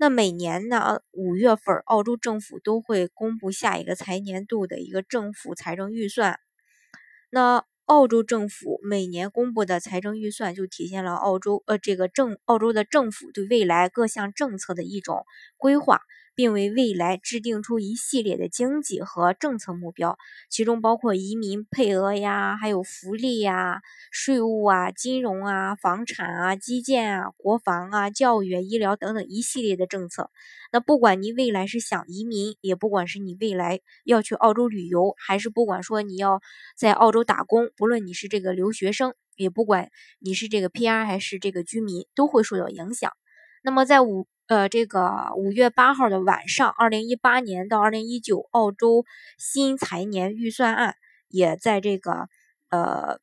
那每年呢，五月份，澳洲政府都会公布下一个财年度的一个政府财政预算。那澳洲政府每年公布的财政预算，就体现了澳洲呃这个政澳洲的政府对未来各项政策的一种规划。并为未来制定出一系列的经济和政策目标，其中包括移民配额呀，还有福利呀、税务啊、金融啊、房产啊、基建啊、国防啊、教育、医疗等等一系列的政策。那不管你未来是想移民，也不管是你未来要去澳洲旅游，还是不管说你要在澳洲打工，不论你是这个留学生，也不管你是这个 PR 还是这个居民，都会受到影响。那么在五。呃，这个五月八号的晚上，二零一八年到二零一九澳洲新财年预算案也在这个呃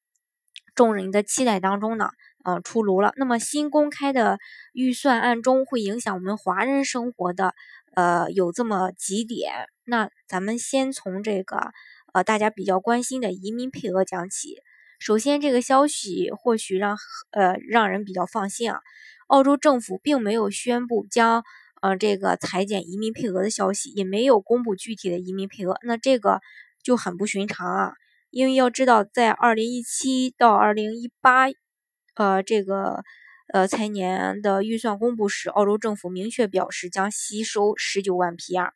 众人的期待当中呢，呃出炉了。那么新公开的预算案中会影响我们华人生活的呃有这么几点。那咱们先从这个呃大家比较关心的移民配额讲起。首先，这个消息或许让呃让人比较放心啊。澳洲政府并没有宣布将呃这个裁减移民配额的消息，也没有公布具体的移民配额，那这个就很不寻常啊。因为要知道，在二零一七到二零一八，呃这个呃财年的预算公布时，澳洲政府明确表示将吸收十九万 PR。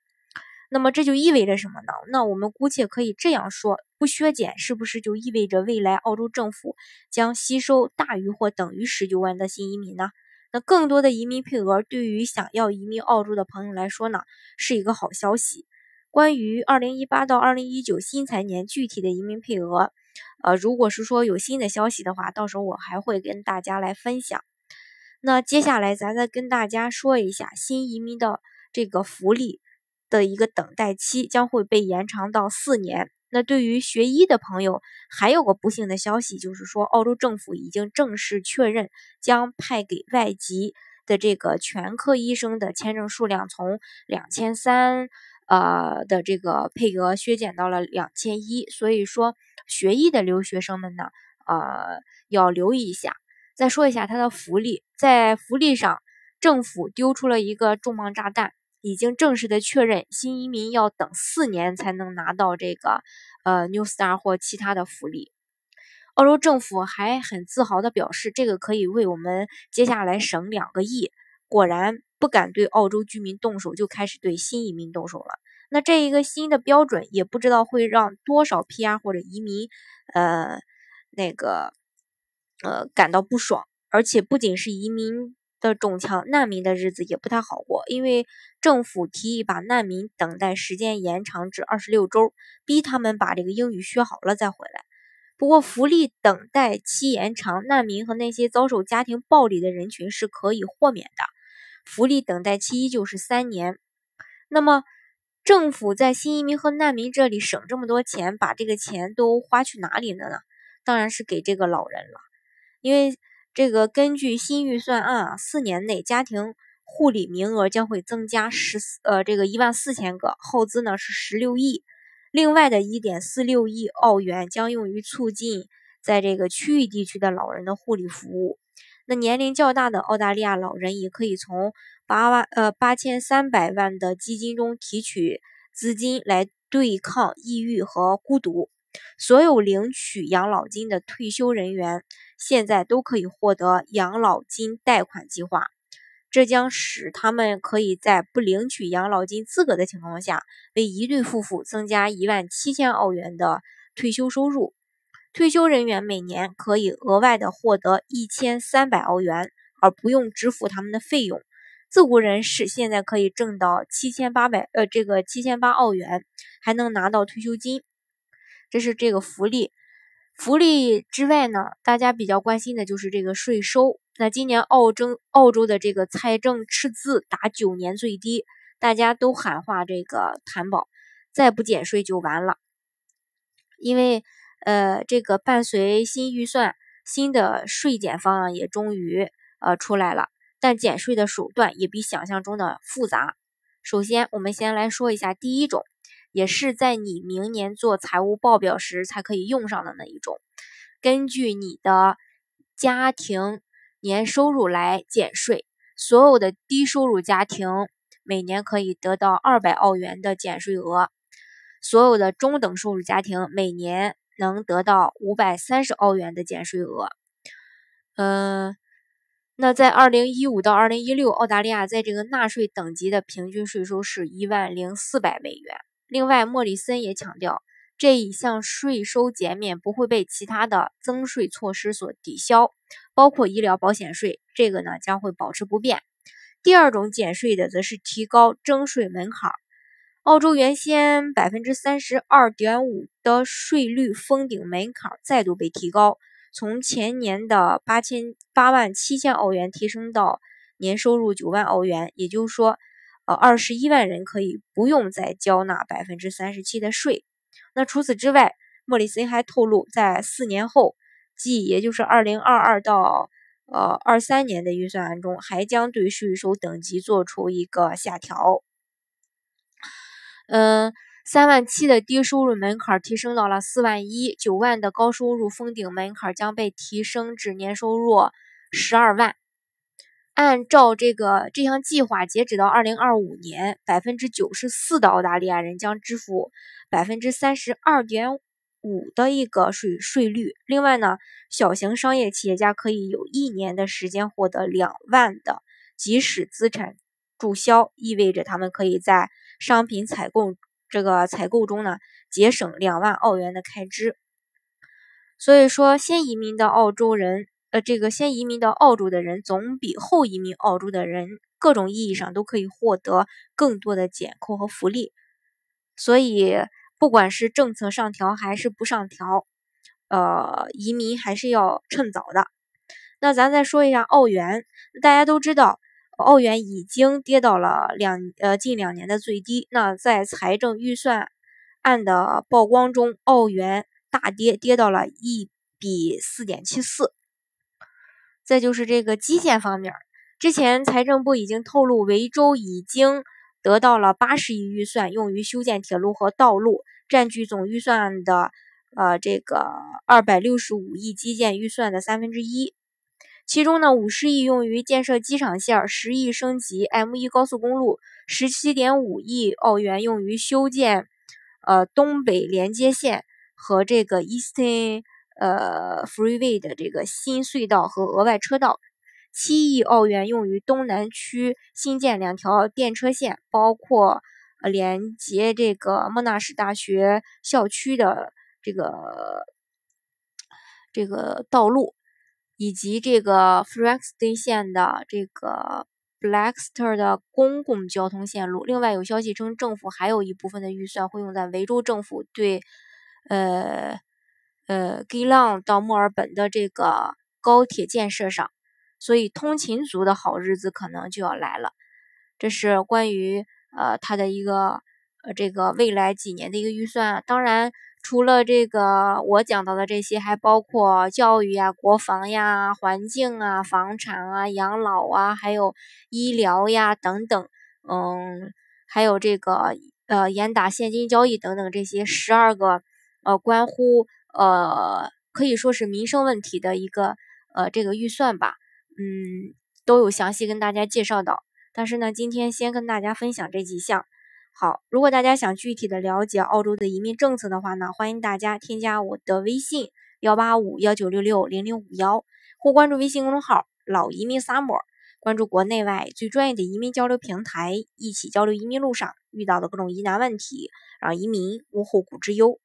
那么这就意味着什么呢？那我们姑且可以这样说，不削减是不是就意味着未来澳洲政府将吸收大于或等于十九万的新移民呢？那更多的移民配额对于想要移民澳洲的朋友来说呢，是一个好消息。关于二零一八到二零一九新财年具体的移民配额，呃，如果是说有新的消息的话，到时候我还会跟大家来分享。那接下来咱再跟大家说一下新移民的这个福利的一个等待期将会被延长到四年。那对于学医的朋友，还有个不幸的消息，就是说，澳洲政府已经正式确认，将派给外籍的这个全科医生的签证数量从两千三，呃的这个配额削减到了两千一。所以说，学医的留学生们呢，呃，要留意一下。再说一下它的福利，在福利上，政府丢出了一个重磅炸弹。已经正式的确认，新移民要等四年才能拿到这个呃 New Star 或其他的福利。澳洲政府还很自豪的表示，这个可以为我们接下来省两个亿。果然不敢对澳洲居民动手，就开始对新移民动手了。那这一个新的标准，也不知道会让多少 PR 或者移民呃那个呃感到不爽，而且不仅是移民。的中枪难民的日子也不太好过，因为政府提议把难民等待时间延长至二十六周，逼他们把这个英语学好了再回来。不过福利等待期延长，难民和那些遭受家庭暴力的人群是可以豁免的。福利等待期依旧是三年。那么政府在新移民和难民这里省这么多钱，把这个钱都花去哪里了呢？当然是给这个老人了，因为。这个根据新预算案啊，四年内家庭护理名额将会增加十四呃这个一万四千个，耗资呢是十六亿。另外的一点四六亿澳元将用于促进在这个区域地区的老人的护理服务。那年龄较大的澳大利亚老人也可以从八万呃八千三百万的基金中提取资金来对抗抑郁和孤独。所有领取养老金的退休人员现在都可以获得养老金贷款计划，这将使他们可以在不领取养老金资格的情况下，为一对夫妇增加一万七千澳元的退休收入。退休人员每年可以额外的获得一千三百澳元，而不用支付他们的费用。自雇人士现在可以挣到七千八百呃这个七千八澳元，还能拿到退休金。这是这个福利，福利之外呢，大家比较关心的就是这个税收。那今年澳洲澳洲的这个财政赤字达九年最低，大家都喊话这个谈保，再不减税就完了。因为呃，这个伴随新预算，新的税减方案也终于呃出来了，但减税的手段也比想象中的复杂。首先，我们先来说一下第一种，也是在你明年做财务报表时才可以用上的那一种，根据你的家庭年收入来减税。所有的低收入家庭每年可以得到二百澳元的减税额，所有的中等收入家庭每年能得到五百三十澳元的减税额。嗯。那在二零一五到二零一六，澳大利亚在这个纳税等级的平均税收是一万零四百美元。另外，莫里森也强调，这一项税收减免不会被其他的增税措施所抵消，包括医疗保险税，这个呢将会保持不变。第二种减税的则是提高征税门槛。澳洲原先百分之三十二点五的税率封顶门槛再度被提高。从前年的八千八万七千澳元提升到年收入九万澳元，也就是说，呃，二十一万人可以不用再交纳百分之三十七的税。那除此之外，莫里森还透露，在四年后，即也就是二零二二到呃二三年的预算案中，还将对税收等级做出一个下调。嗯。三万七的低收入门槛提升到了四万一，九万的高收入封顶门槛将被提升至年收入十二万。按照这个这项计划，截止到二零二五年，百分之九十四的澳大利亚人将支付百分之三十二点五的一个税税率。另外呢，小型商业企业家可以有一年的时间获得两万的即使资产注销，意味着他们可以在商品采购。这个采购中呢，节省两万澳元的开支。所以说，先移民的澳洲人，呃，这个先移民到澳洲的人，总比后移民澳洲的人，各种意义上都可以获得更多的减扣和福利。所以，不管是政策上调还是不上调，呃，移民还是要趁早的。那咱再说一下澳元，大家都知道。澳元已经跌到了两呃近两年的最低。那在财政预算案的曝光中，澳元大跌，跌到了一比四点七四。再就是这个基建方面，之前财政部已经透露，维州已经得到了八十亿预算，用于修建铁路和道路，占据总预算的呃这个二百六十五亿基建预算的三分之一。其中呢，五十亿用于建设机场线，十亿升级 M 一高速公路，十七点五亿澳元用于修建呃东北连接线和这个 Eastern 呃 Freeway 的这个新隧道和额外车道，七亿澳元用于东南区新建两条电车线，包括呃连接这个莫纳什大学校区的这个这个道路。以及这个 Frankston 线的这个 Blackster 的公共交通线路。另外有消息称，政府还有一部分的预算会用在维州政府对呃呃 g i l a n 到墨尔本的这个高铁建设上。所以通勤族的好日子可能就要来了。这是关于呃它的一个呃这个未来几年的一个预算。当然。除了这个我讲到的这些，还包括教育呀、国防呀、环境啊、房产啊、养老啊，还有医疗呀等等，嗯，还有这个呃严打现金交易等等这些十二个呃关乎呃可以说是民生问题的一个呃这个预算吧，嗯，都有详细跟大家介绍到。但是呢，今天先跟大家分享这几项。好，如果大家想具体的了解澳洲的移民政策的话呢，欢迎大家添加我的微信幺八五幺九六六零零五幺，或关注微信公众号老移民 summer，关注国内外最专业的移民交流平台，一起交流移民路上遇到的各种疑难问题，让移民无后顾之忧。